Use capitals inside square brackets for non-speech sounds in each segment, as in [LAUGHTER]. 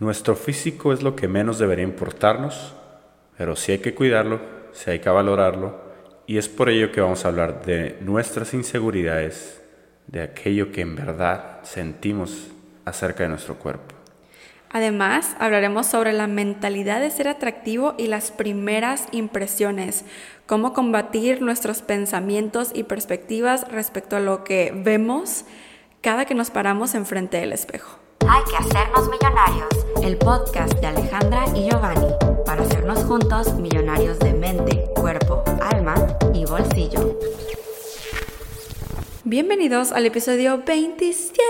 Nuestro físico es lo que menos debería importarnos, pero sí hay que cuidarlo, sí hay que valorarlo, y es por ello que vamos a hablar de nuestras inseguridades, de aquello que en verdad sentimos acerca de nuestro cuerpo. Además, hablaremos sobre la mentalidad de ser atractivo y las primeras impresiones, cómo combatir nuestros pensamientos y perspectivas respecto a lo que vemos cada que nos paramos enfrente del espejo. Hay que hacernos millonarios, el podcast de Alejandra y Giovanni, para hacernos juntos millonarios de mente, cuerpo, alma y bolsillo. Bienvenidos al episodio 27.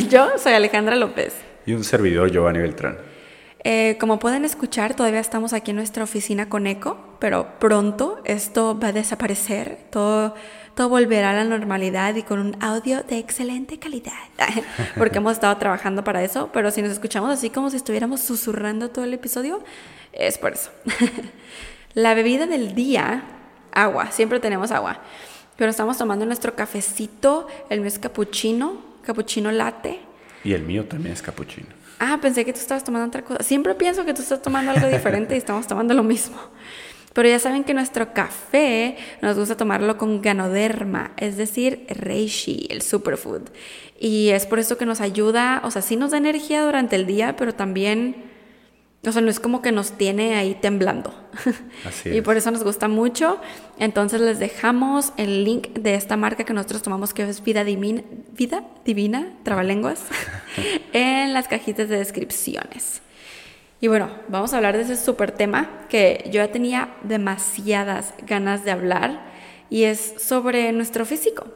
[LAUGHS] Yo soy Alejandra López. Y un servidor, Giovanni Beltrán. Eh, como pueden escuchar, todavía estamos aquí en nuestra oficina con eco, pero pronto esto va a desaparecer, todo, todo volverá a la normalidad y con un audio de excelente calidad, [LAUGHS] porque hemos estado trabajando para eso, pero si nos escuchamos así como si estuviéramos susurrando todo el episodio, es por eso. [LAUGHS] la bebida del día, agua, siempre tenemos agua, pero estamos tomando nuestro cafecito, el mes capuchino, capuchino latte. Y el mío también es capuchino. Ah, pensé que tú estabas tomando otra cosa. Siempre pienso que tú estás tomando algo diferente y estamos tomando lo mismo. Pero ya saben que nuestro café nos gusta tomarlo con ganoderma, es decir, reishi, el superfood. Y es por eso que nos ayuda, o sea, sí nos da energía durante el día, pero también o sea, no es como que nos tiene ahí temblando. [LAUGHS] Así y por eso nos gusta mucho. Entonces les dejamos el link de esta marca que nosotros tomamos, que es Vida Divina, Vida Divina, Trabalenguas, [LAUGHS] en las cajitas de descripciones. Y bueno, vamos a hablar de ese súper tema que yo ya tenía demasiadas ganas de hablar y es sobre nuestro físico.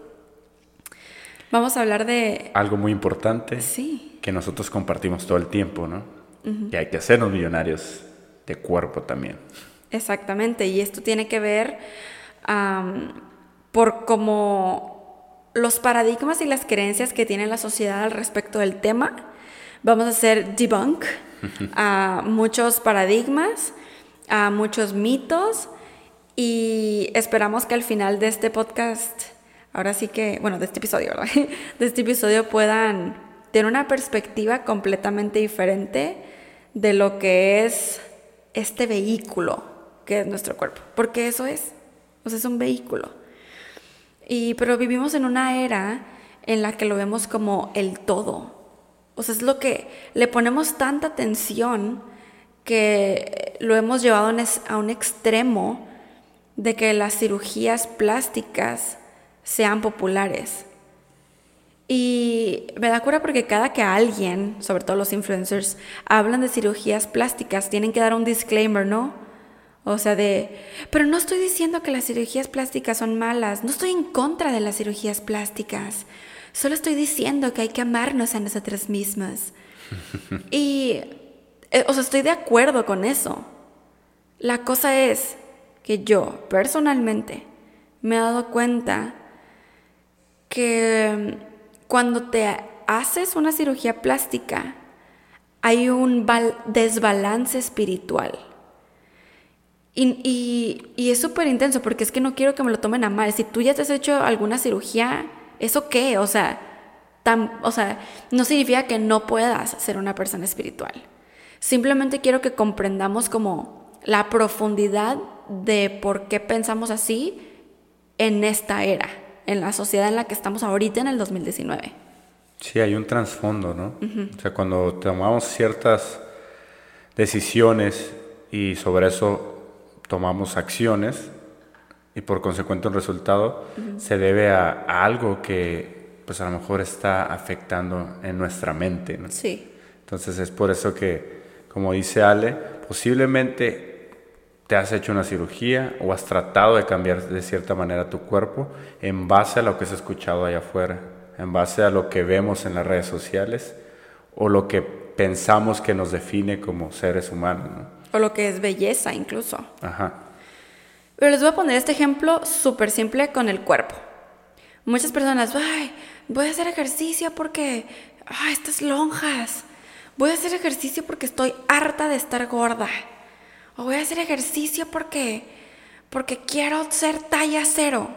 Vamos a hablar de... Algo muy importante. Sí. Que nosotros compartimos todo el tiempo, ¿no? Y hay que hacernos millonarios de cuerpo también. Exactamente, y esto tiene que ver por cómo los paradigmas y las creencias que tiene la sociedad al respecto del tema. Vamos a hacer debunk [LAUGHS] a muchos paradigmas, a muchos mitos y esperamos que al final de este podcast, ahora sí que, bueno, de este episodio, ¿verdad? [LAUGHS] De este episodio puedan tener una perspectiva completamente diferente de lo que es este vehículo que es nuestro cuerpo, porque eso es, o sea, es un vehículo. Y pero vivimos en una era en la que lo vemos como el todo. O sea, es lo que le ponemos tanta atención que lo hemos llevado a un extremo de que las cirugías plásticas sean populares. Y me da cura porque cada que alguien, sobre todo los influencers, hablan de cirugías plásticas, tienen que dar un disclaimer, ¿no? O sea, de, pero no estoy diciendo que las cirugías plásticas son malas, no estoy en contra de las cirugías plásticas, solo estoy diciendo que hay que amarnos a nosotros mismos. [LAUGHS] y, eh, o sea, estoy de acuerdo con eso. La cosa es que yo, personalmente, me he dado cuenta que cuando te haces una cirugía plástica, hay un desbalance espiritual. Y, es súper intenso porque es que no quiero que me lo tomen a mal. Si tú ya te has hecho alguna cirugía, ¿eso qué? O sea, o sea, no significa que no puedas ser una persona espiritual. Simplemente quiero que comprendamos como la profundidad de por qué pensamos así en esta era en la sociedad en la que estamos ahorita en el 2019. Sí, hay un trasfondo, ¿no? O sea, cuando tomamos ciertas decisiones y sobre eso tomamos acciones y por consecuente un resultado se debe a, algo que pues a lo mejor está afectando en nuestra mente, ¿no? Sí. Entonces es por eso que, como dice Ale, posiblemente te has hecho una cirugía o has tratado de cambiar de cierta manera tu cuerpo en base a lo que has escuchado allá afuera, en base a lo que vemos en las redes sociales o lo que pensamos que nos define como seres humanos. O lo que es belleza incluso. Ajá. Pero les voy a poner este ejemplo súper simple con el cuerpo. Muchas personas, ay, voy a hacer ejercicio porque, ay, estas lonjas. Voy a hacer ejercicio porque estoy harta de estar gorda o voy a hacer ejercicio porque, porque quiero ser talla cero.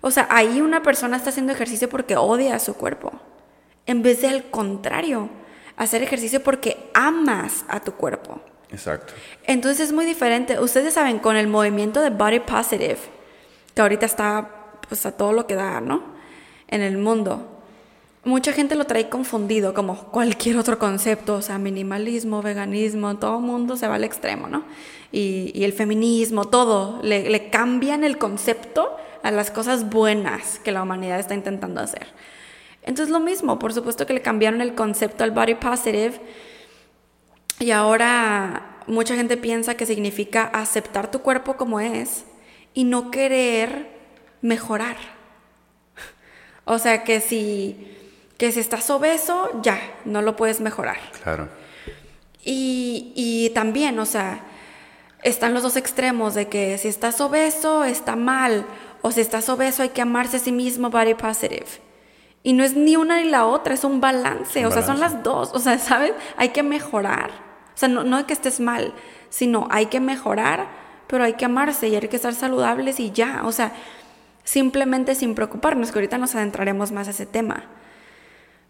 O sea, ahí una persona está haciendo ejercicio porque odia a su cuerpo. En vez de al contrario, hacer ejercicio porque amas a tu cuerpo. Exacto. Entonces es muy diferente. Ustedes saben, con el movimiento de Body Positive, que ahorita está pues a todo lo que da, ¿no? En el mundo. Mucha gente lo trae confundido como cualquier otro concepto, o sea, minimalismo, veganismo, todo el mundo se va al extremo, ¿no? Y, el feminismo, todo, le, le cambian el concepto a las cosas buenas que la humanidad está intentando hacer. Entonces lo mismo, por supuesto que le cambiaron el concepto al body positive y ahora mucha gente piensa que significa aceptar tu cuerpo como es y no querer mejorar. O sea que si, que si estás obeso, ya, no lo puedes mejorar. Claro. Y, y también, o sea, están los dos extremos de que si estás obeso está mal o si estás obeso hay que amarse a sí mismo, body positive. Y no es ni una ni la otra, es un balance, o sea, son las dos, o sea, ¿sabes? Hay que mejorar. O sea, no, no es que estés mal, sino hay que mejorar, pero hay que amarse y hay que estar saludables y ya, o sea, simplemente sin preocuparnos, que ahorita nos adentraremos más a ese tema.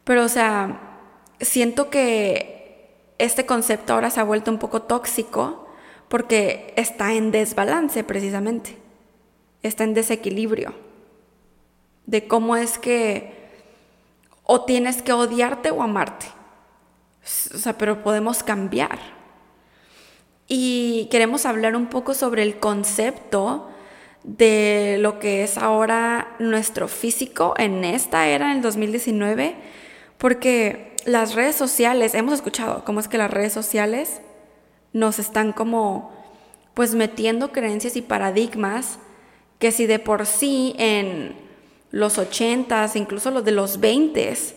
Pero, o sea, siento que este concepto ahora se ha vuelto un poco tóxico porque está en desbalance precisamente está en desequilibrio. De cómo es que o tienes que odiarte o amarte. O sea, pero podemos cambiar. Y queremos hablar un poco sobre el concepto de lo que es ahora nuestro físico en esta era, en el 2019, porque las redes sociales, hemos escuchado cómo es que las redes sociales nos están como pues metiendo creencias y paradigmas que si de por sí en los 80s, incluso los de los 20s,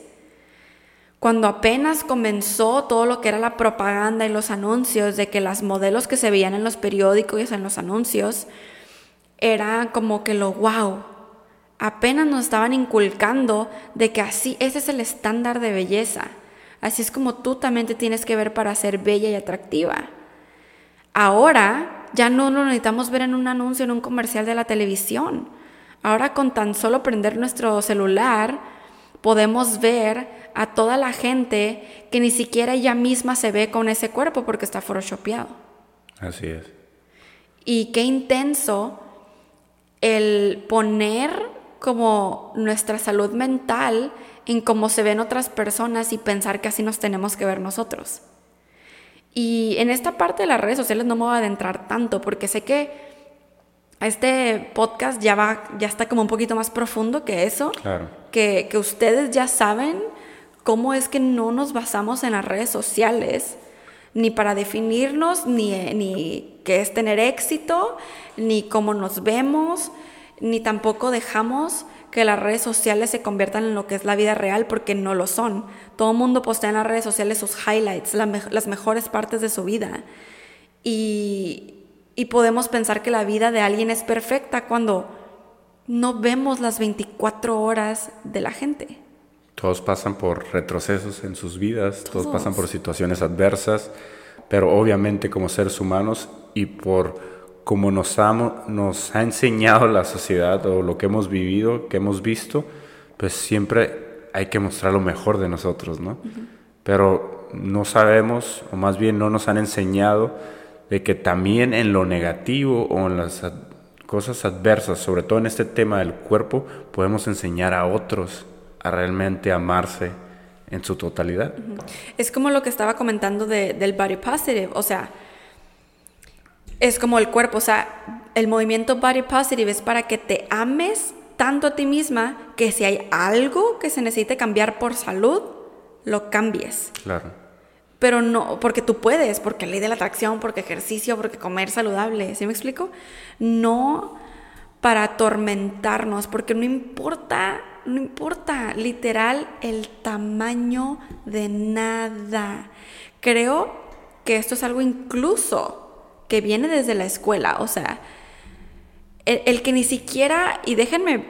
cuando apenas comenzó todo lo que era la propaganda y los anuncios, de que las modelos que se veían en los periódicos y en los anuncios, era como que lo wow, apenas nos estaban inculcando de que así, ese es el estándar de belleza. Así es como tú también te tienes que ver para ser bella y atractiva. Ahora ya no lo necesitamos ver en un anuncio, en un comercial de la televisión. Ahora con tan solo prender nuestro celular, podemos ver a toda la gente que ni siquiera ella misma se ve con ese cuerpo porque está photoshopeado. Así es. Y qué intenso el poner como nuestra salud mental en cómo se ven otras personas y pensar que así nos tenemos que ver nosotros. Y en esta parte de las redes sociales no me voy a adentrar tanto porque sé que este podcast ya va, ya está como un poquito más profundo que eso. Claro. Que, que ustedes ya saben cómo es que no nos basamos en las redes sociales ni para definirnos, ni, ni qué es tener éxito, ni cómo nos vemos, ni tampoco dejamos que las redes sociales se conviertan en lo que es la vida real porque no lo son. Todo el mundo postea en las redes sociales sus highlights, las mejores partes de su vida. Y, y podemos pensar que la vida de alguien es perfecta cuando no vemos las 24 horas de la gente. Todos pasan por retrocesos en sus vidas, todos, todos. pasan por situaciones adversas, pero obviamente como seres humanos y por como nos ha, nos ha enseñado la sociedad o lo que hemos vivido, que hemos visto, pues siempre hay que mostrar lo mejor de nosotros, ¿no? Pero no sabemos, o más bien no nos han enseñado, de que también en lo negativo o en las cosas adversas, sobre todo en este tema del cuerpo, podemos enseñar a otros a realmente amarse en su totalidad. Es como lo que estaba comentando del body positive, o sea, es como el cuerpo, o sea, el movimiento body positive es para que te ames tanto a ti misma que si hay algo que se necesite cambiar por salud, lo cambies. Claro. Pero no, porque tú puedes, porque ley de la atracción, porque ejercicio, porque comer saludable, ¿sí me explico? No para atormentarnos, porque no importa, no importa literal el tamaño de nada. Creo que esto es algo incluso que viene desde la escuela, o sea, el, que ni siquiera, y déjenme,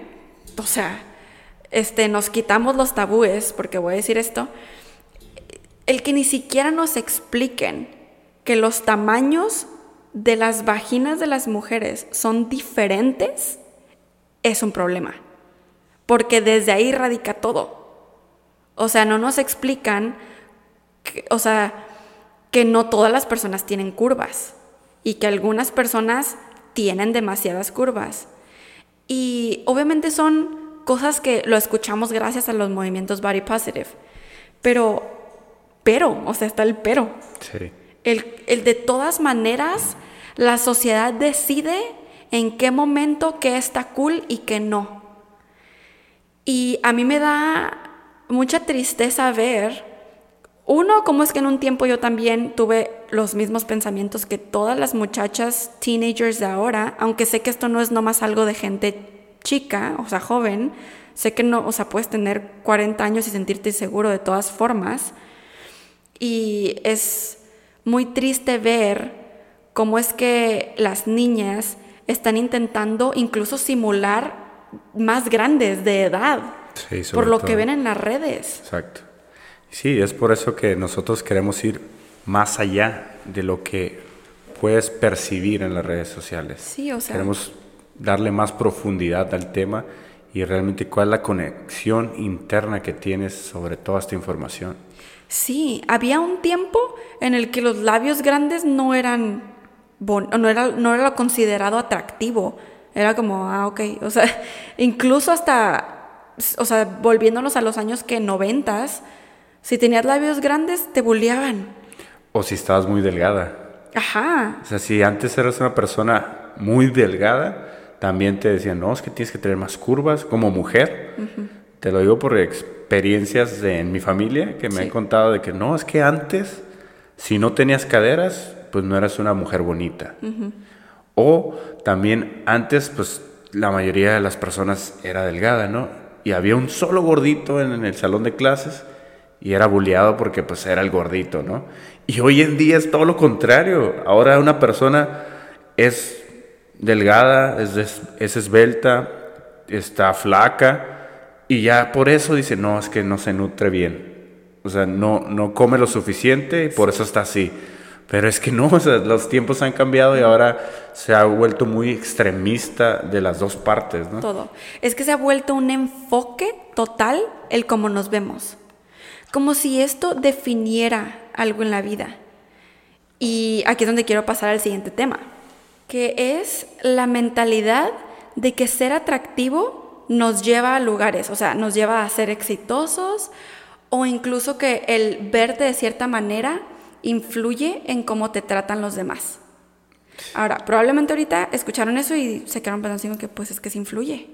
o sea, este, nos quitamos los tabúes, porque voy a decir esto, el que ni siquiera nos expliquen que los tamaños de las vaginas de las mujeres son diferentes, es un problema, porque desde ahí radica todo. O sea, no nos explican que- o sea, que no todas las personas tienen curvas y que algunas personas tienen demasiadas curvas. Y obviamente son cosas que lo escuchamos gracias a los movimientos body positive. Pero, pero, o sea, está el pero. Sí. El, el de todas maneras, la sociedad decide en qué momento qué está cool y qué no. Y a mí me da mucha tristeza ver, uno, cómo es que en un tiempo yo también tuve los mismos pensamientos que todas las muchachas teenagers de ahora, aunque sé que esto no es nomás algo de gente chica, o sea, joven, sé que no, o sea, puedes tener 40 años y sentirte seguro de todas formas. Y es muy triste ver cómo es que las niñas están intentando incluso simular más grandes de edad Sí, por lo que ven en las redes. Exacto. Sí, es por eso que nosotros queremos ir más allá de lo que puedes percibir en las redes sociales. Sí, o sea- Queremos darle más profundidad al tema y realmente cuál es la conexión interna que tienes sobre toda esta información. Sí, había un tiempo en el que los labios grandes no eran no era no era lo considerado atractivo. Era como, ah, ok, o sea, [LAUGHS] incluso hasta o sea, volviéndonos a los años que noventas, si tenías labios grandes te bulleaban. O si estabas muy delgada. Ajá. O sea, si antes eras una persona muy delgada, también te decían, no, es que tienes que tener más curvas como mujer. Te lo digo por experiencias de, en mi familia que me Sí. han contado de que no, es que antes, si no tenías caderas, pues no eras una mujer bonita. O también antes, pues la mayoría de las personas era delgada, ¿no? Y había un solo gordito en, el salón de clases y era bulleado porque pues era el gordito, ¿no? Y hoy en día es todo lo contrario. Ahora una persona es delgada, es, des- es esbelta, está flaca y ya por eso dice, no, es que no se nutre bien. O sea, no, no come lo suficiente y por eso está así. Pero es que no, [LAUGHS] o sea, los tiempos han cambiado y ahora se ha vuelto muy extremista de las dos partes, ¿no? todo. Es que se ha vuelto un enfoque total el cómo nos vemos. Como si esto definiera algo en la vida. Y aquí es donde quiero pasar al siguiente tema, que es la mentalidad de que ser atractivo nos lleva a lugares, o sea, nos lleva a ser exitosos o incluso que el verte de cierta manera influye en cómo te tratan los demás. Ahora, probablemente ahorita escucharon eso y se quedaron pensando que pues es que se influye.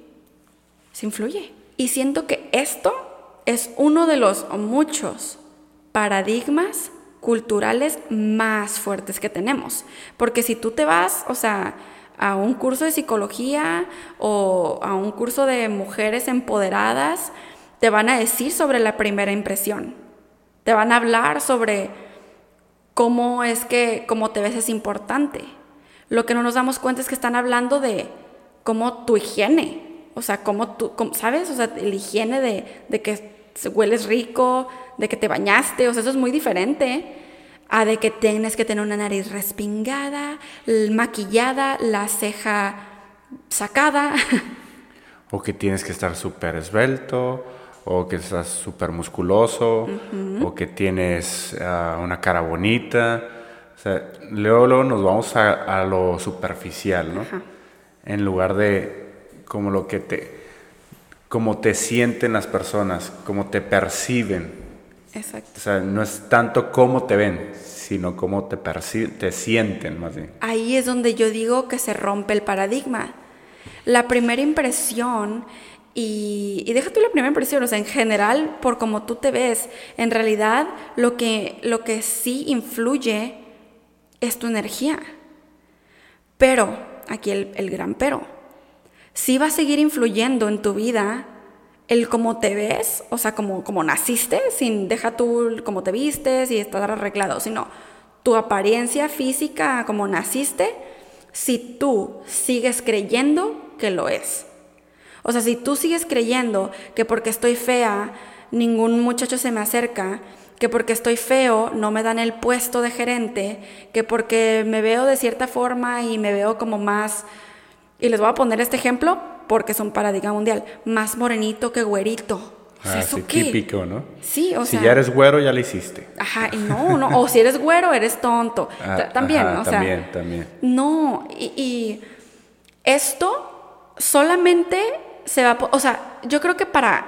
Se influye. Y siento que esto es uno de los muchos paradigmas culturales más fuertes que tenemos. Porque si tú te vas, o sea, a un curso de psicología o a un curso de mujeres empoderadas, te van a decir sobre la primera impresión. Te van a hablar sobre cómo es que cómo te ves es importante. Lo que no nos damos cuenta es que están hablando de cómo tu higiene, o sea, cómo tú, ¿sabes? O sea, la higiene de, de que hueles rico, de que te bañaste, o sea, eso es muy diferente a de que tienes que tener una nariz respingada, maquillada, la ceja sacada. [LAUGHS] O que tienes que estar súper esbelto, o que estás súper musculoso, o que tienes ah, una cara bonita. O sea, luego, luego nos vamos a, a lo superficial, ¿no? En lugar de como lo que te, como te sienten las personas, cómo te perciben. Exacto. O sea, no es tanto cómo te ven, sino cómo te te sienten más bien. Ahí es donde yo digo que se rompe el paradigma. La primera impresión, y, y deja tú la primera impresión, o sea, en general, por cómo tú te ves, en realidad lo que, lo que sí influye es tu energía. Pero, aquí el, gran pero, sí va a seguir influyendo en tu vida el cómo te ves, o sea, como, como naciste, sin deja tú cómo te vistes y estar arreglado, sino tu apariencia física, como naciste, si tú sigues creyendo que lo es. O sea, si tú sigues creyendo que porque estoy fea, ningún muchacho se me acerca, que porque estoy feo no me dan el puesto de gerente, que porque me veo de cierta forma y me veo como más, y les voy a poner este ejemplo porque es un paradigma mundial, más morenito que güerito. O sea, ¿eso Así qué? típico, ¿no? Sí, o si sea. ya eres güero, ya lo hiciste. Ajá, y no, no. O si eres güero, eres tonto. [LAUGHS] Ah, Ta- también, ajá, o sea. También, también. No, y, y esto solamente se va, o sea, yo creo que para,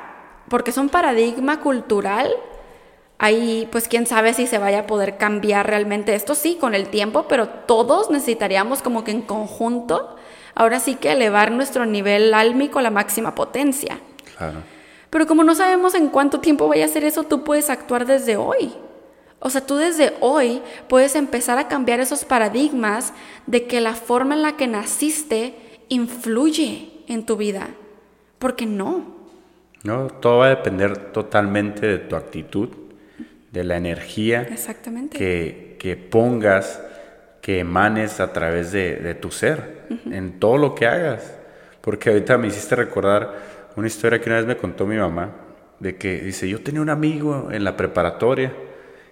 porque es un paradigma cultural, ahí pues quién sabe si se vaya a poder cambiar realmente esto, sí, con el tiempo, pero todos necesitaríamos como que en conjunto, ahora sí que elevar nuestro nivel álmico a la máxima potencia. Claro. Pero como no sabemos en cuánto tiempo vaya a hacer eso, tú puedes actuar desde hoy. O sea, tú desde hoy puedes empezar a cambiar esos paradigmas de que la forma en la que naciste influye en tu vida. Porque no. No, todo va a depender totalmente de tu actitud, de la energía Exactamente. que, que pongas, que emanes a través de, de tu ser, en todo lo que hagas. Porque ahorita me hiciste recordar una historia que una vez me contó mi mamá, de que dice, yo tenía un amigo en la preparatoria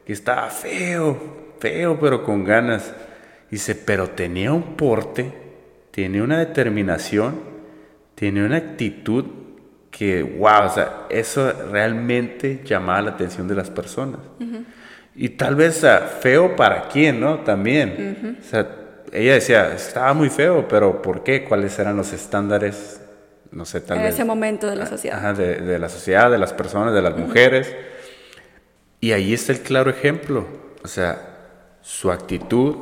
que estaba feo, feo, pero con ganas. Dice, pero tenía un porte, tenía una determinación, tenía una actitud que, wow, o sea, eso realmente llamaba la atención de las personas. Y tal vez sea, feo para quién, ¿no? También. O sea, ella decía, estaba muy feo, pero ¿por qué? ¿Cuáles eran los estándares? No sé, tal en vez. ese momento de la sociedad. Ajá, de, de la sociedad, de las personas, de las mujeres. Y ahí está el claro ejemplo. O sea, su actitud,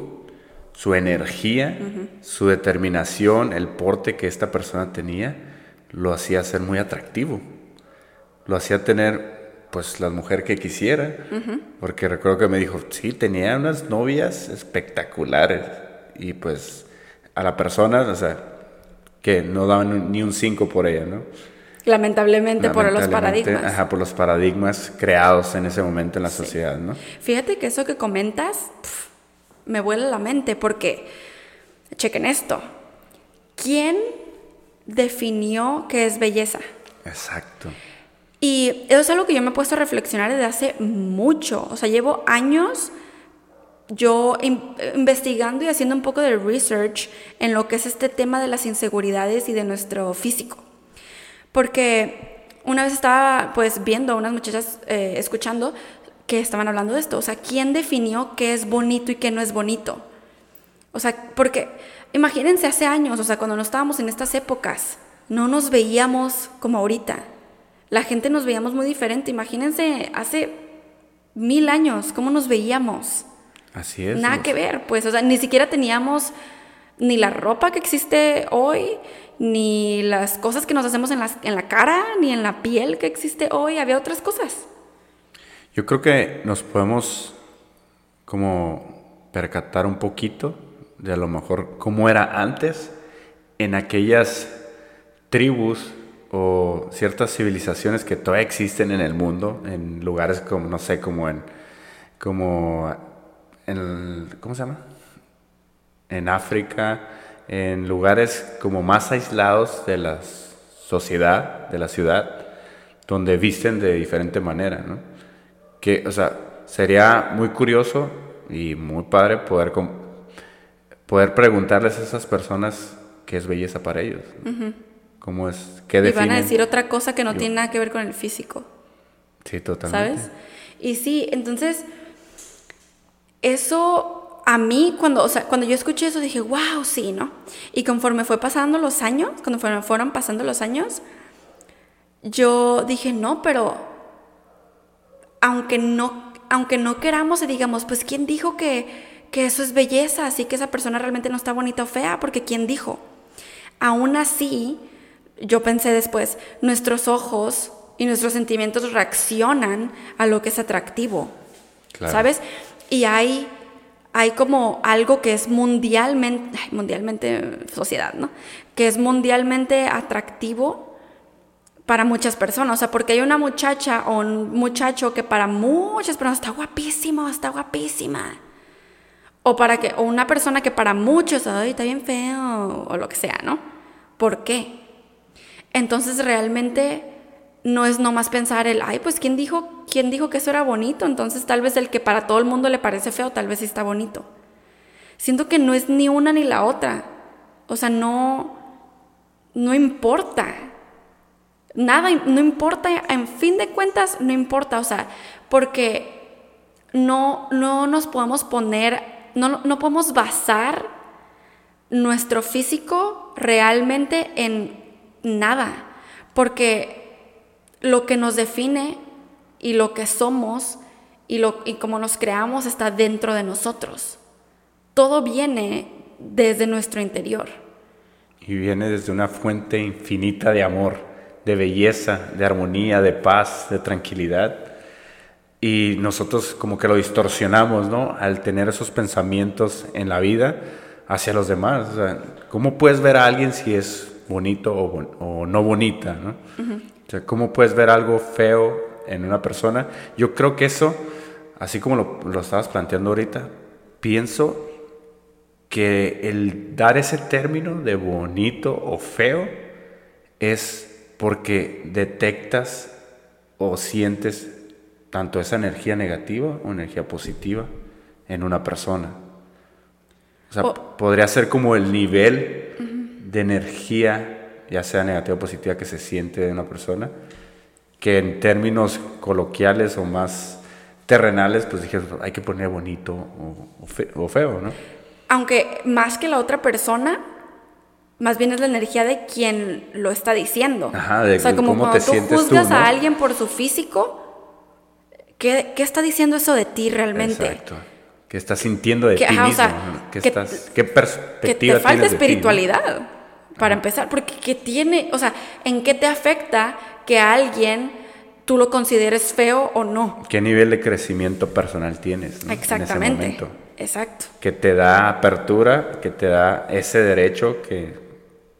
su energía, su determinación, el porte que esta persona tenía, lo hacía ser muy atractivo. Lo hacía tener, pues, la mujer que quisiera. Porque recuerdo que me dijo, sí, tenía unas novias espectaculares. Y pues, a la persona, o sea, que no daban ni un 5 por ella, ¿no? Lamentablemente, por los paradigmas. Ajá, por los paradigmas creados en ese momento en la sociedad, ¿no? Fíjate que eso que comentas me vuela la mente porque, chequen esto, ¿quién definió qué es belleza? Exacto. Y eso es algo que yo me he puesto a reflexionar desde hace mucho. O sea, llevo años yo in- investigando y haciendo un poco de research en lo que es este tema de las inseguridades y de nuestro físico. Porque una vez estaba pues viendo a unas muchachas eh, escuchando que estaban hablando de esto. O sea, ¿quién definió qué es bonito y qué no es bonito? O sea, porque imagínense hace años, o sea, cuando no estábamos en estas épocas, no nos veíamos como ahorita. La gente nos veíamos muy diferente. Imagínense hace mil años, cómo nos veíamos. Así es. Nada que ver, pues, o sea, ni siquiera teníamos ni la ropa que existe hoy, ni las cosas que nos hacemos en, las- en la cara, ni en la piel que existe hoy. Había otras cosas. Yo creo que nos podemos como percatar un poquito de a lo mejor cómo era antes en aquellas tribus o ciertas civilizaciones que todavía existen en el mundo, en lugares como, no sé, como en, como en, ¿cómo se llama? En África, en lugares como más aislados de la sociedad, de la ciudad, donde visten de diferente manera, ¿no? Que, o sea, sería muy curioso y muy padre poder, poder preguntarles a esas personas qué es belleza para ellos. ¿no? ¿Cómo es? ¿Qué Y van definen? a decir otra cosa que no Yo- tiene nada que ver con el físico. Sí, totalmente. ¿Sabes? Y sí, entonces, eso a mí, cuando, o sea, cuando yo escuché eso, dije, wow, sí, ¿no? Y conforme fue pasando los años, cuando fueron, fueron pasando los años, yo dije, no, pero aunque no, aunque no queramos y digamos, pues, ¿quién dijo que, que eso es belleza? Así que esa persona realmente no está bonita o fea, porque ¿quién dijo? Aún así, yo pensé después, nuestros ojos y nuestros sentimientos reaccionan a lo que es atractivo, Claro. ¿sabes? Y hay, hay como algo que es mundialmente, mundialmente sociedad, ¿no? Que es mundialmente atractivo para muchas personas, o sea, porque hay una muchacha o un muchacho que para muchas personas está guapísimo, está guapísima. O para que o una persona que para muchos, está bien feo o lo que sea, ¿no? ¿Por qué? Entonces realmente no es nomás pensar el, ay, pues quién dijo, quién dijo que eso era bonito, entonces tal vez el que para todo el mundo le parece feo, tal vez sí está bonito. Siento que no es ni una ni la otra. O sea, no no importa. Nada, no importa, en fin de cuentas, no importa, o sea, porque no, no nos podemos poner, no, no podemos basar nuestro físico realmente en nada, porque lo que nos define y lo que somos y, lo, y cómo nos creamos está dentro de nosotros. Todo viene desde nuestro interior. Y viene desde una fuente infinita de amor, de belleza, de armonía, de paz, de tranquilidad. Y nosotros como que lo distorsionamos, ¿no? Al tener esos pensamientos en la vida hacia los demás. O sea, ¿Cómo puedes ver a alguien si es bonito o, no bonita, ¿no? O sea, ¿cómo puedes ver algo feo en una persona? Yo creo que eso, así como lo, lo estabas planteando ahorita, pienso que el dar ese término de bonito o feo es porque detectas o sientes tanto esa energía negativa o energía positiva en una persona. O sea, podría ser como el nivel de energía, ya sea negativa o positiva, que se siente de una persona, que en términos coloquiales o más terrenales, pues dije, hay que poner bonito o feo, ¿no? aunque más que la otra persona, más bien es la energía de quien lo está diciendo. Ajá, de o sea, como cuando tú juzgas a alguien por su físico, ¿qué, está diciendo eso de ti realmente? Exacto. ¿Qué estás sintiendo de ti mismo? ¿Qué, estás, ¿Qué, perspectiva que te falta espiritualidad, para empezar, porque ¿qué tiene, o sea, en qué te afecta que alguien tú lo consideres feo o no? ¿Qué nivel de crecimiento personal tienes Exactamente. en ese momento? Exacto. Que te da apertura, que te da ese derecho que,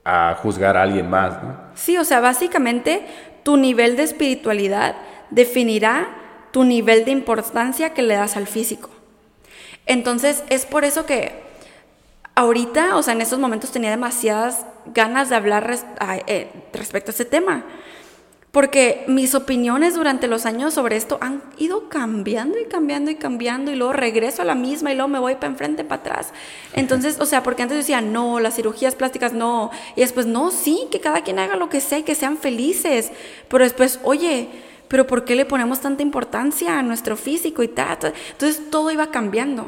a juzgar a alguien más, ¿no? Sí, o sea, básicamente tu nivel de espiritualidad definirá tu nivel de importancia que le das al físico. Entonces, es por eso que ahorita, o sea, en estos momentos tenía demasiadas ganas de hablar eh, respecto a este tema. Porque mis opiniones durante los años sobre esto han ido cambiando y cambiando y cambiando y luego regreso a la misma y luego me voy para enfrente, para atrás. Entonces, o sea, porque antes decía, no, las cirugías plásticas no. Y después, no, sí, que cada quien haga lo que sea, que sean felices. Pero después, oye, pero ¿por qué le ponemos tanta importancia a nuestro físico y tal? Entonces, todo iba cambiando.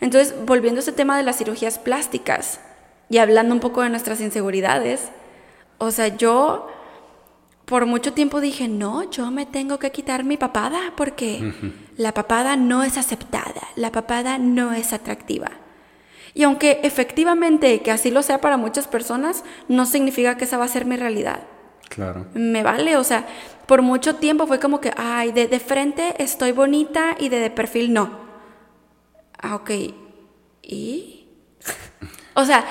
Entonces, volviendo a ese tema de las cirugías plásticas y hablando un poco de nuestras inseguridades, o sea, yo por mucho tiempo dije, no, yo me tengo que quitar mi papada porque la papada no es aceptada, la papada no es atractiva. Y aunque efectivamente que así lo sea para muchas personas, no significa que esa va a ser mi realidad. Claro. Me vale, o sea, por mucho tiempo fue como que, ay, de, de frente estoy bonita y de, de perfil no. Ah, ok. ¿Y? o sea,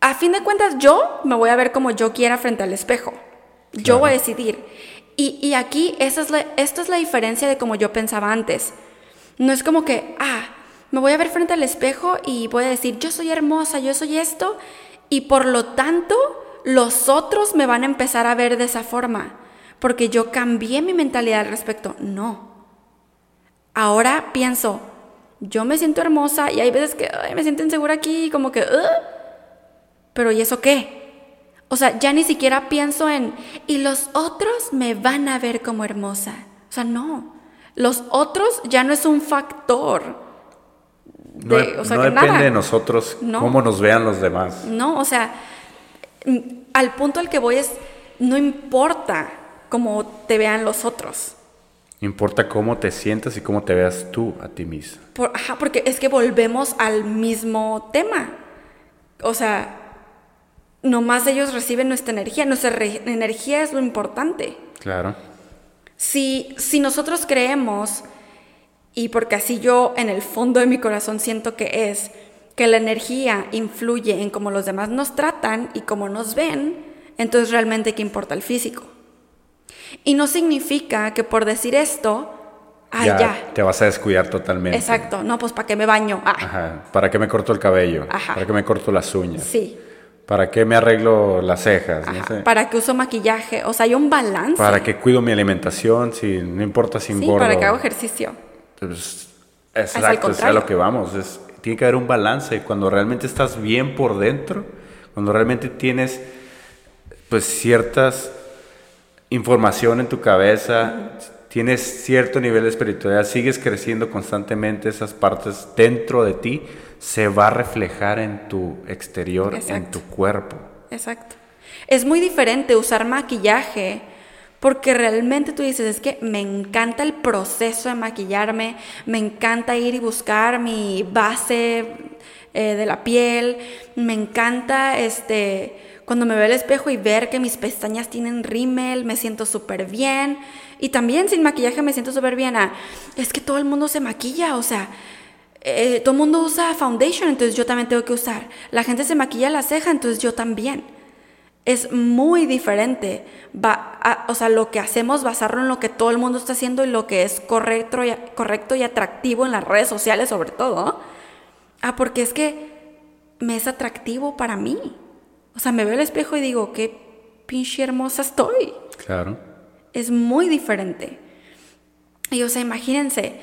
a fin de cuentas yo me voy a ver como yo quiera frente al espejo. Yo voy a decidir. Y, aquí esa es la, esto es la diferencia de como yo pensaba antes. No es como que, ah, me voy a ver frente al espejo y voy a decir, yo soy hermosa, yo soy esto, y por lo tanto los otros me van a empezar a ver de esa forma, porque yo cambié mi mentalidad al respecto. No. Ahora pienso, yo me siento hermosa y hay veces que me siento insegura aquí, como que, pero ¿y eso qué? O sea, ya ni siquiera pienso en, y los otros me van a ver como hermosa. O sea, no. Los otros ya no es un factor. no, depende de nosotros cómo nos vean los demás. No, o sea, al punto al que voy es, no importa cómo te vean los otros. Importa cómo te sientas y cómo te veas tú a ti mismo. ajá, porque es que volvemos al mismo tema. O sea, nomás ellos reciben nuestra energía. Nuestra energía es lo importante. Claro. Si, si nosotros creemos, y porque así yo en el fondo de mi corazón siento que es, que la energía influye en cómo los demás nos tratan y cómo nos ven, entonces realmente qué importa el físico. Y no significa que por decir esto, ah, ya, Te vas a descuidar totalmente. Exacto, no, pues ¿para qué me baño? Ah. Ajá. ¿Para qué me corto el cabello? Ajá. ¿Para qué me corto las uñas? Sí. ¿Para qué me arreglo las cejas? ¿Para qué uso maquillaje? O sea, hay un balance. ¿Para qué cuido mi alimentación? Si, no importa si engordo. Sí, para qué hago ejercicio. Pues, exacto, es a lo que vamos. Es, tiene que haber un balance. Cuando realmente estás bien por dentro, cuando realmente tienes pues ciertas información en tu cabeza, tienes cierto nivel de espiritualidad, sigues creciendo constantemente, esas partes dentro de ti se va a reflejar en tu exterior, en tu cuerpo. Exacto. Es muy diferente usar maquillaje porque realmente tú dices, es que me encanta el proceso de maquillarme, me encanta ir y buscar mi base eh, de la piel, me encanta este cuando me veo al espejo y ver que mis pestañas tienen rímel, me siento súper bien. Y también sin maquillaje me siento súper bien. Ah, es que todo el mundo se maquilla, o sea, eh, todo el mundo usa foundation, entonces yo también tengo que usar. La gente se maquilla la ceja, entonces yo también. Es muy diferente. Va o sea, lo que hacemos basarlo en lo que todo el mundo está haciendo y lo que es correcto y, correcto y atractivo en las redes sociales sobre todo. Ah, porque es que me es atractivo para mí. O sea, me veo al espejo y digo, qué pinche hermosa estoy. Claro. Es muy diferente. Y o sea, imagínense,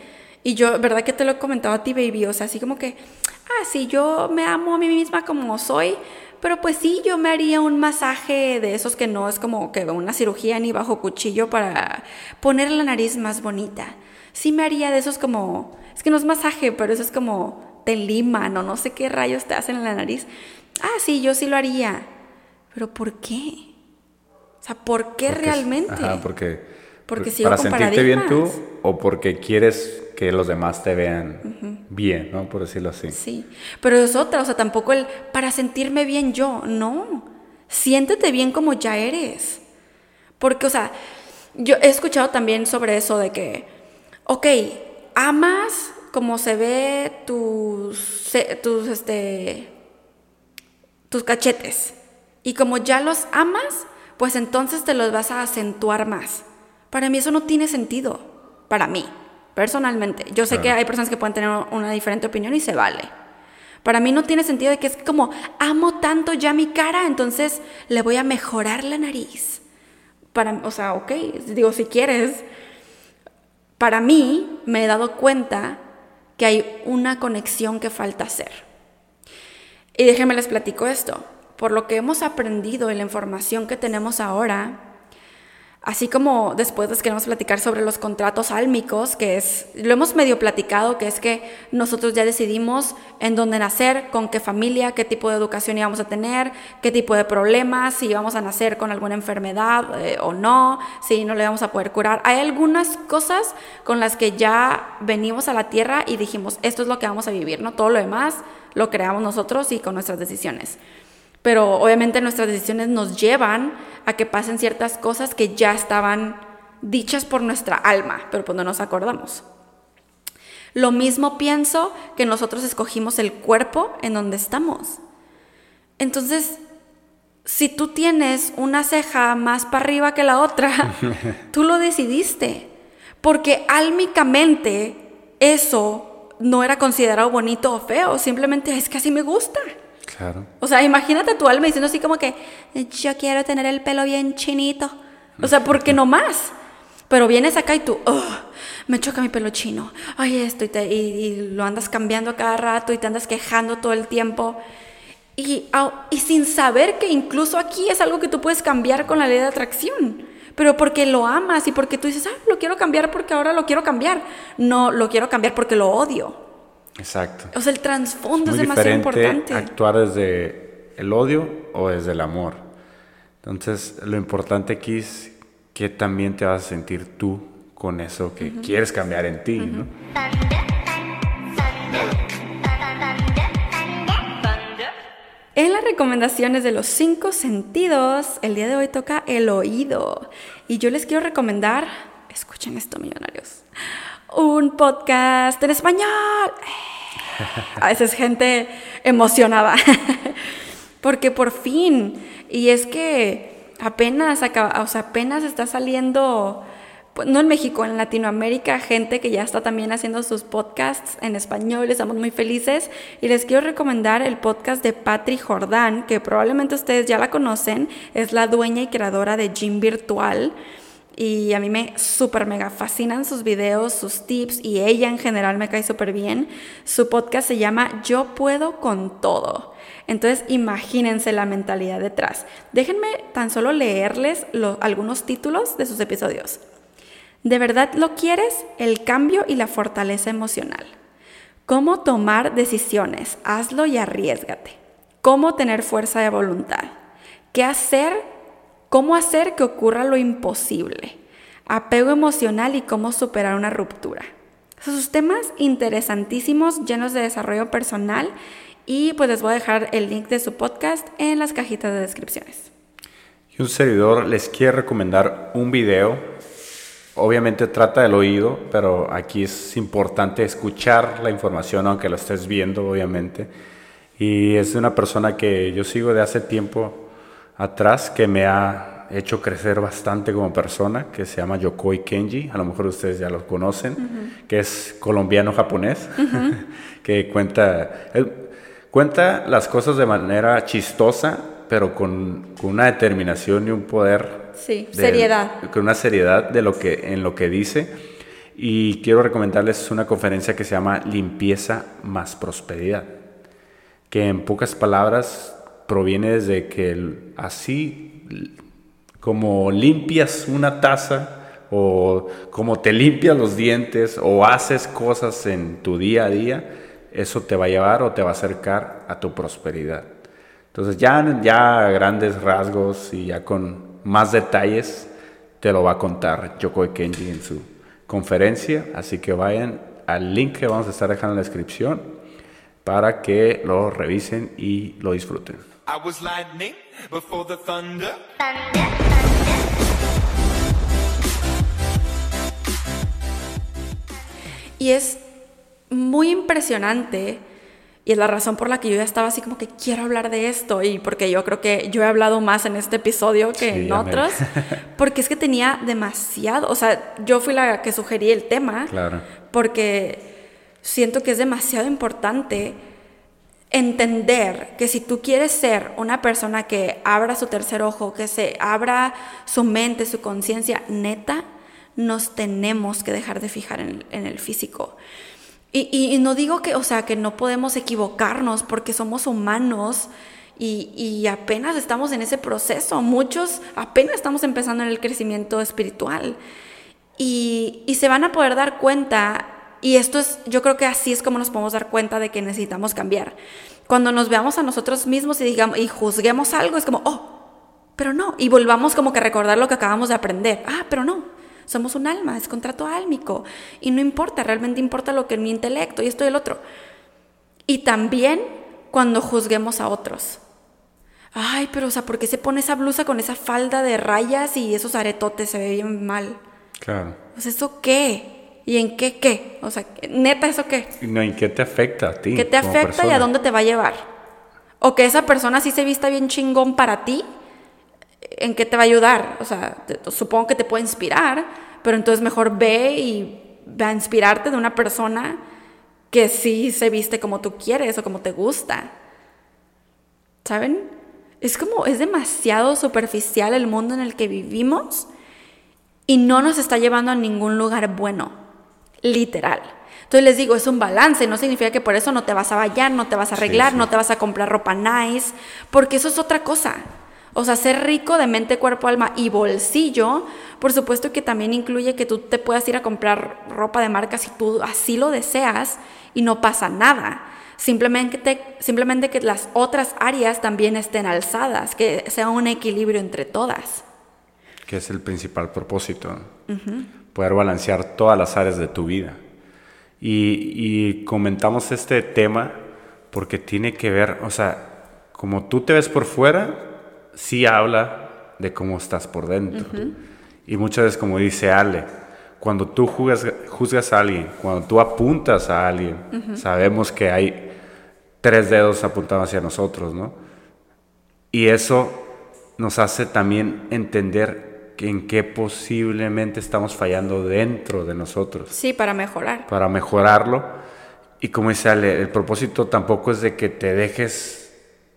y yo, ¿verdad que te lo he comentado a ti, baby? O sea, así como que, ah, sí, yo me amo a mí misma como soy, pero pues sí, yo me haría un masaje de esos que no es como que una cirugía ni bajo cuchillo para poner la nariz más bonita. Sí me haría de esos como, es que no es masaje, pero eso es como te liman o no sé qué rayos te hacen en la nariz. Ah, sí, yo sí lo haría. Pero ¿por qué? O sea, ¿por qué realmente? Ajá, porque, porque para sentirte bien tú o porque quieres que los demás te vean bien, ¿no? Por decirlo así. Sí, pero es otra, o sea, tampoco el para sentirme bien yo, no. Siéntete bien como ya eres. Porque, o sea, yo he escuchado también sobre eso de que, ok, amas como se ve tus, tus, este, tus cachetes. Y como ya los amas, pues entonces te los vas a acentuar más. Para mí eso no tiene sentido. Para mí, personalmente. Yo sé que hay personas que pueden tener una diferente opinión y se vale. Para mí no tiene sentido de que es como amo tanto ya mi cara, entonces le voy a mejorar la nariz. Para, o sea, ok, digo, si quieres. Para mí me he dado cuenta que hay una conexión que falta hacer. Y déjenme les platico esto. Por lo que hemos aprendido y la información que tenemos ahora, así como después les queremos platicar sobre los contratos álmicos, que es, lo hemos medio platicado, que es que nosotros ya decidimos en dónde nacer, con qué familia, qué tipo de educación íbamos a tener, qué tipo de problemas, si íbamos a nacer con alguna enfermedad eh, o no, si no le vamos a poder curar. Hay algunas cosas con las que ya venimos a la tierra y dijimos, esto es lo que vamos a vivir, ¿no? Todo lo demás lo creamos nosotros y con nuestras decisiones. Pero obviamente nuestras decisiones nos llevan a que pasen ciertas cosas que ya estaban dichas por nuestra alma, pero pues no nos acordamos. Lo mismo pienso que nosotros escogimos el cuerpo en donde estamos. Entonces, si tú tienes una ceja más para arriba que la otra, [LAUGHS] tú lo decidiste. Porque álmicamente eso no era considerado bonito o feo, simplemente es que así me gusta. O sea, imagínate tu alma diciendo así como que yo quiero tener el pelo bien chinito. O sea, ¿por qué no más? Pero vienes acá y tú, oh, me choca mi pelo chino. Ay, esto, y, y, lo andas cambiando a cada rato y te andas quejando todo el tiempo. Y, y sin saber que incluso aquí es algo que tú puedes cambiar con la ley de atracción pero porque lo amas y porque tú dices, ah, lo quiero cambiar porque ahora lo quiero cambiar. No, lo quiero cambiar porque lo odio. Exacto. O sea, el trasfondo es, demasiado importante. Actuar desde el odio o desde el amor. Entonces, lo importante aquí es que también te vas a sentir tú con eso que quieres cambiar en ti, ¿no? En las recomendaciones de los cinco sentidos, el día de hoy toca el oído. Y yo les quiero recomendar, escuchen esto, millonarios, un podcast en español. A veces gente emocionada. [LAUGHS] Porque por fin, y es que apenas, acaba, o sea, apenas está saliendo pues, no en México, en Latinoamérica, gente que ya está también haciendo sus podcasts en español, estamos muy felices y les quiero recomendar el podcast de Patri Jordán, que probablemente ustedes ya la conocen, es la dueña y creadora de Gym Virtual y a mí me súper mega fascinan sus videos, sus tips y ella en general me cae súper bien. Su podcast se llama Yo puedo con todo. Entonces imagínense la mentalidad detrás. Déjenme tan solo leerles algunos títulos de sus episodios. ¿De verdad lo quieres? El cambio y la fortaleza emocional. ¿Cómo tomar decisiones? Hazlo y arriesgate. ¿Cómo tener fuerza de voluntad? ¿Qué hacer cómo hacer que ocurra lo imposible, apego emocional y cómo superar una ruptura. Sus temas interesantísimos, llenos de desarrollo personal y pues les voy a dejar el link de su podcast en las cajitas de descripciones. Y un servidor les quiere recomendar un video. Obviamente trata del oído, pero aquí es importante escuchar la información aunque lo estés viendo, obviamente. Y es de una persona que yo sigo de hace tiempo, atrás que me ha hecho crecer bastante como persona, que se llama Yokoi Kenji, a lo mejor ustedes ya lo conocen, que es colombiano-japonés, [LAUGHS] que cuenta, cuenta las cosas de manera chistosa, pero con, una determinación y un poder. Sí, seriedad. Con una seriedad de lo que, en lo que dice. Y quiero recomendarles una conferencia que se llama Limpieza más Prosperidad, que en pocas palabras proviene desde que así como limpias una taza o como te limpias los dientes o haces cosas en tu día a día, eso te va a llevar o te va a acercar a tu prosperidad. Entonces ya, ya a grandes rasgos y ya con más detalles te lo va a contar Yokoi Kenji en su conferencia, así que vayan al link que vamos a estar dejando en la descripción para que lo revisen y lo disfruten. I was lightning before the thunder. Y es muy impresionante y es la razón por la que yo ya estaba así como que quiero hablar de esto y porque yo creo que yo he hablado más en este episodio que en otros, [LAUGHS] porque es que tenía demasiado, o sea, yo fui la que sugerí el tema, claro. porque siento que es demasiado importante entender que si tú quieres ser una persona que abra su tercer ojo, que se abra su mente, su conciencia, neta, nos tenemos que dejar de fijar en, el físico. Y, no digo que, o sea, que no podemos equivocarnos porque somos humanos y, y apenas estamos en ese proceso. Muchos apenas estamos empezando en el crecimiento espiritual. Y, y se van a poder dar cuenta y esto es, yo creo que así es como nos podemos dar cuenta de que necesitamos cambiar. Cuando nos veamos a nosotros mismos y digamos y juzguemos algo, es como, oh, pero no. Y volvamos como que a recordar lo que acabamos de aprender. Ah, pero no. Somos un alma, es contrato álmico. Y no importa, realmente importa lo que en mi intelecto y esto y el otro. Y también cuando juzguemos a otros. Ay, pero o sea, ¿por qué se pone esa blusa con esa falda de rayas y esos aretotes? Se ve bien mal. Claro. Pues eso qué? ¿Y en qué qué? O sea, neta, ¿eso qué? No, ¿en qué te afecta a ti? ¿Qué te afecta y a dónde te va a llevar? O que esa persona sí se vista bien chingón para ti, ¿en qué te va a ayudar? O sea, supongo que te puede inspirar, pero entonces mejor ve y va a inspirarte de una persona que sí se viste como tú quieres o como te gusta. ¿Saben? Es como, es demasiado superficial el mundo en el que vivimos y no nos está llevando a ningún lugar bueno literal. Entonces les digo, es un balance, no significa que por eso no te vas a bañar, no te vas a arreglar, no te vas a comprar ropa nice, porque eso es otra cosa. O sea, ser rico de mente, cuerpo, alma y bolsillo, por supuesto que también incluye que tú te puedas ir a comprar ropa de marca si tú así lo deseas y no pasa nada. Simplemente, simplemente que las otras áreas también estén alzadas, que sea un equilibrio entre todas. Que es el principal propósito poder balancear todas las áreas de tu vida. Y, comentamos este tema porque tiene que ver, o sea, como tú te ves por fuera, sí habla de cómo estás por dentro. Y muchas veces, como dice Ale, cuando tú juzgas, a alguien, cuando tú apuntas a alguien, sabemos que hay tres dedos apuntados hacia nosotros, ¿no? Y eso nos hace también entender en qué posiblemente estamos fallando dentro de nosotros. Sí, para mejorar. Para mejorarlo. Y como dice Ale, el propósito tampoco es de que te dejes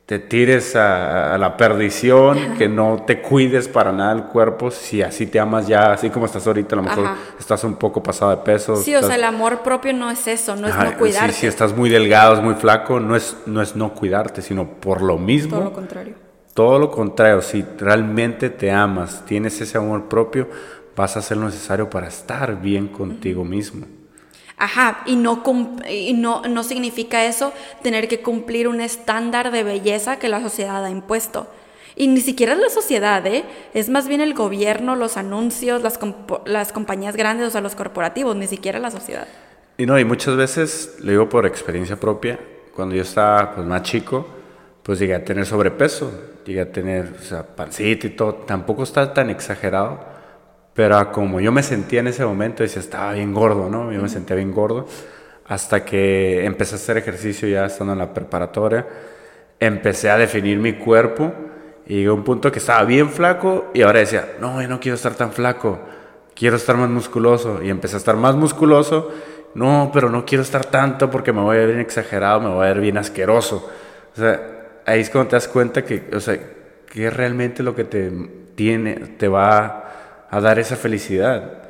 te tires a, a la perdición, que no te cuides para nada el cuerpo, si así te amas ya, así como estás ahorita, a lo mejor Ajá. estás un poco pasado de peso. Sí, o estás- sea, el amor propio no es eso, no es Ajá, no cuidarte. Si, si estás muy delgado, es muy flaco, no es, no es no cuidarte, sino por lo mismo. Todo lo contrario. Todo lo contrario, si realmente te amas, tienes ese amor propio, vas a hacer lo necesario para estar bien contigo mismo. Ajá, y no, y no, no significa eso tener que cumplir un estándar de belleza que la sociedad ha impuesto. Y ni siquiera la sociedad, ¿eh? Es más bien el gobierno, los anuncios, las, las compañías grandes, o sea, los corporativos, ni siquiera la sociedad. Y no, y muchas veces, le digo por experiencia propia, cuando yo estaba pues, más chico, pues llegué a tener sobrepeso, llegué a tener, o sea, pancita y todo, tampoco está tan exagerado, pero como yo me sentía en ese momento, decía, estaba bien gordo, ¿no? Yo me sentía bien gordo, hasta que empecé a hacer ejercicio ya estando en la preparatoria, empecé a definir mi cuerpo, y llegué a un punto que estaba bien flaco, y ahora decía, no, yo no quiero estar tan flaco, quiero estar más musculoso. Y empecé a estar más musculoso. No, pero no quiero estar tanto porque me voy a ver bien exagerado, me voy a ver bien asqueroso. O sea, ahí es cuando te das cuenta que, o sea, que es realmente lo que te tiene, te va a dar esa felicidad.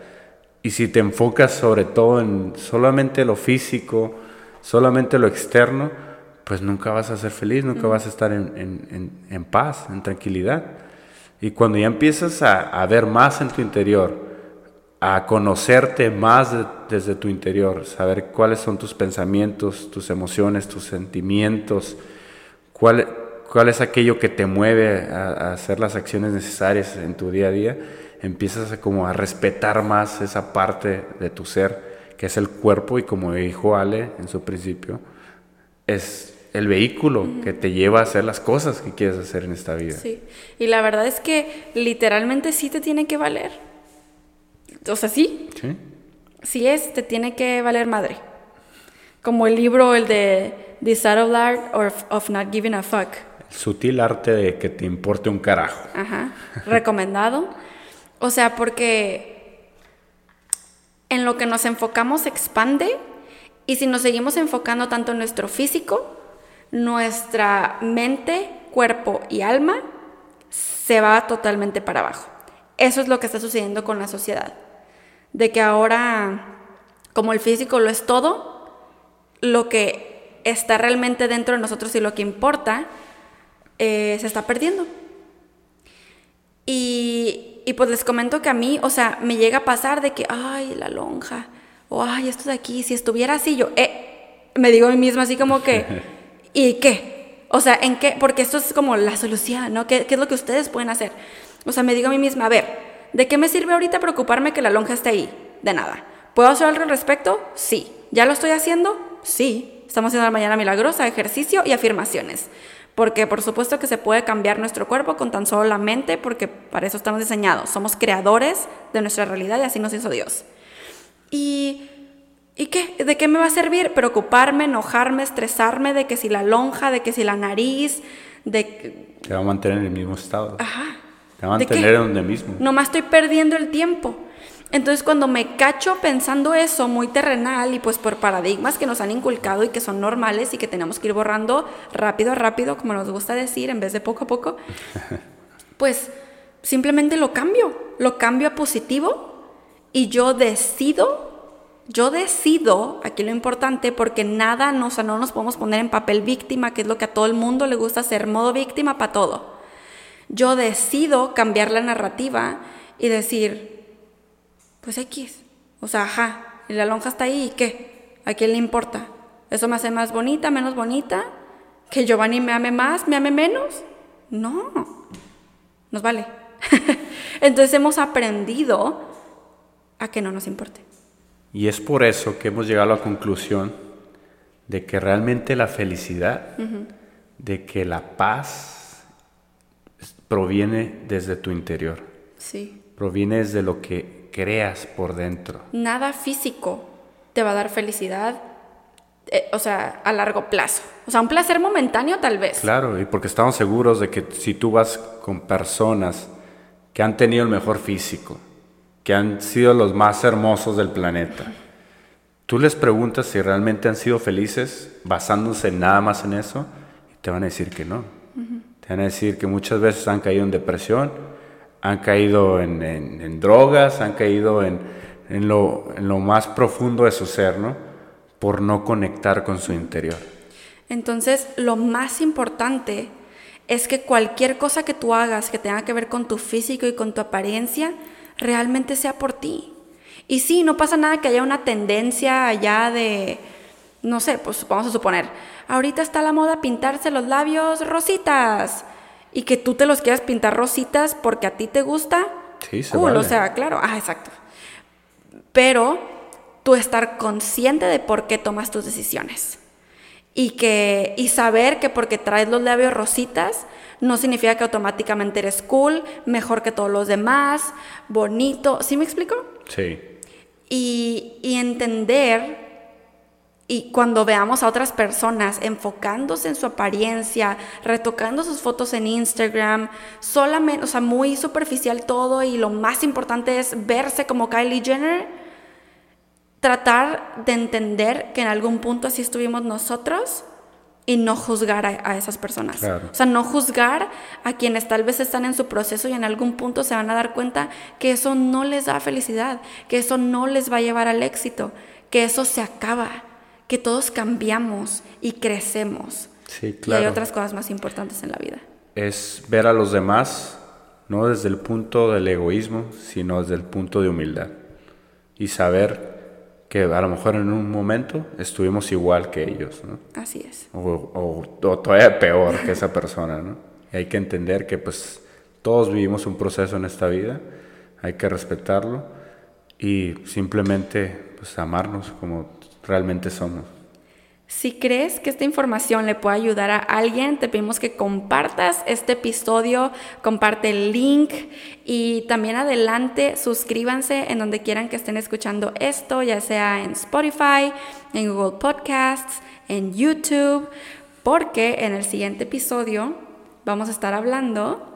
Y si te enfocas sobre todo en solamente lo físico, solamente lo externo, pues nunca vas a ser feliz, nunca vas a estar en, en- en- en paz, en tranquilidad. Y cuando ya empiezas a, a ver más en tu interior, a conocerte más de- desde tu interior, saber cuáles son tus pensamientos, tus emociones, tus sentimientos, cuál, cuál es aquello que te mueve a, a hacer las acciones necesarias en tu día a día, empiezas a como a respetar más esa parte de tu ser, que es el cuerpo y como dijo Ale en su principio, es el vehículo que te lleva a hacer las cosas que quieres hacer en esta vida. Sí. Y la verdad es que literalmente sí te tiene que valer. O sea, sí, ¿Sí? sí es, te tiene que valer madre. Como el libro, el de The Subtle Art of, of Not Giving a Fuck. El sutil arte de que te importe un carajo. Ajá. Recomendado. O sea, porque en lo que nos enfocamos expande y si nos seguimos enfocando tanto en nuestro físico, nuestra mente, cuerpo y alma se va totalmente para abajo. Eso es lo que está sucediendo con la sociedad. De que ahora, como el físico lo es todo, lo que está realmente dentro de nosotros y lo que importa eh, se está perdiendo. Y, y pues les comento que a mí, o sea, me llega a pasar de que, ay, la lonja, o ay, esto de aquí, si estuviera así, yo, eh, me digo a mí misma así como que, [LAUGHS] ¿y qué? O sea, ¿en qué? Porque esto es como la solución, ¿no? ¿Qué, qué es lo que ustedes pueden hacer? O sea, me digo a mí misma, a ver, ¿de qué me sirve ahorita preocuparme que la lonja esté ahí? De nada. ¿Puedo hacer algo al respecto? Sí. ¿Ya lo estoy haciendo? Sí. Estamos haciendo la mañana milagrosa, ejercicio y afirmaciones. Porque por supuesto que se puede cambiar nuestro cuerpo con tan solo la mente, porque para eso estamos diseñados. Somos creadores de nuestra realidad y así nos hizo Dios. ¿Y, ¿y qué? ¿De qué me va a servir? Preocuparme, enojarme, estresarme de que si la lonja, de que si la nariz, de... Te va a mantener en el mismo estado. Ajá. Te va a mantener en donde mismo. Nomás estoy perdiendo el tiempo. Entonces cuando me cacho pensando eso muy terrenal y pues por paradigmas que nos han inculcado y que son normales y que tenemos que ir borrando rápido, rápido, como nos gusta decir, en vez de poco a poco, [LAUGHS] pues simplemente lo cambio, lo cambio a positivo y yo decido, yo decido, aquí lo importante, porque nada, no, o sea, no nos podemos poner en papel víctima, que es lo que a todo el mundo le gusta hacer, modo víctima para todo. Yo decido cambiar la narrativa y decir, pues X, o sea, ajá, y la lonja está ahí, ¿y qué? ¿A quién le importa? ¿Eso me hace más bonita, menos bonita? ¿Que Giovanni me ame más, me ame menos? No, nos vale. [LAUGHS] Entonces hemos aprendido a que no nos importe. Y es por eso que hemos llegado a la conclusión de que realmente la felicidad, de que la paz proviene desde tu interior, Sí. proviene desde lo que creas por dentro. Nada físico te va a dar felicidad, eh, o sea, a largo plazo. O sea, un placer momentáneo tal vez. Claro, y porque estamos seguros de que si tú vas con personas que han tenido el mejor físico, que han sido los más hermosos del planeta, tú les preguntas si realmente han sido felices basándose nada más en eso y te van a decir que no. Te van a decir que muchas veces han caído en depresión, han caído en, en drogas, han caído en, en lo, en lo más profundo de su ser, ¿no? Por no conectar con su interior. Entonces, lo más importante es que cualquier cosa que tú hagas que tenga que ver con tu físico y con tu apariencia, realmente sea por ti. Y sí, no pasa nada que haya una tendencia allá de, no sé, pues vamos a suponer, ahorita está la moda pintarse los labios rositas y que tú te los quieras pintar rositas porque a ti te gusta. Sí, se cool, o sea, claro, ah, exacto pero tú estar consciente de por qué tomas tus decisiones. Y, que, y saber que porque traes los labios rositas no significa que automáticamente eres cool, mejor que todos los demás, bonito. ¿Sí me explico? Sí. Y, y entender y cuando veamos a otras personas enfocándose en su apariencia, retocando sus fotos en Instagram, solamente, o sea, muy superficial todo y lo más importante es verse como Kylie Jenner, tratar de entender que en algún punto así estuvimos nosotros y no juzgar a, esas personas. O sea, no juzgar a quienes tal vez están en su proceso y en algún punto se van a dar cuenta que eso no les da felicidad, que eso no les va a llevar al éxito, que eso se acaba, que todos cambiamos y crecemos. Sí, claro. Y hay otras cosas más importantes en la vida. Es ver a los demás no desde el punto del egoísmo, sino desde el punto de humildad. Y saber que a lo mejor en un momento estuvimos igual que ellos, ¿no? Así es. O, todavía peor que esa persona, ¿no? Y hay que entender que pues todos vivimos un proceso en esta vida, hay que respetarlo y simplemente pues amarnos como realmente somos. Si crees que esta información le puede ayudar a alguien, te pedimos que compartas este episodio, comparte el link y también adelante suscríbanse en donde quieran que estén escuchando esto, ya sea en Spotify, en Google Podcasts, en YouTube, porque en el siguiente episodio vamos a estar hablando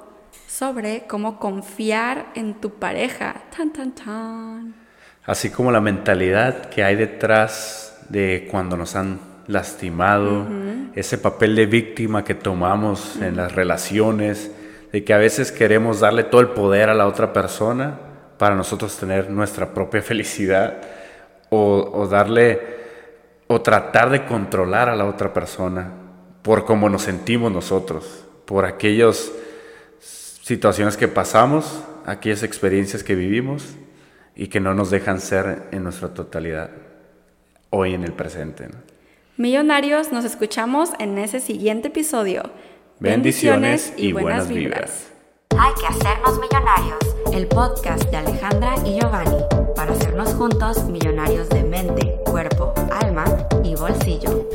sobre cómo confiar en tu pareja. Tan, tan, tan. Así como la mentalidad que hay detrás de cuando nos han lastimado, ese papel de víctima que tomamos en las relaciones, de que a veces queremos darle todo el poder a la otra persona para nosotros tener nuestra propia [LAUGHS] felicidad o, darle o tratar de controlar a la otra persona por cómo nos sentimos nosotros, por aquellas situaciones que pasamos, aquellas experiencias que vivimos y que no nos dejan ser en nuestra totalidad hoy en el presente. Millonarios, nos escuchamos en ese siguiente episodio. Bendiciones, y, buenas, vibras. Hay que hacernos millonarios. El podcast de Alejandra y Giovanni para hacernos juntos millonarios de mente, cuerpo, alma y bolsillo.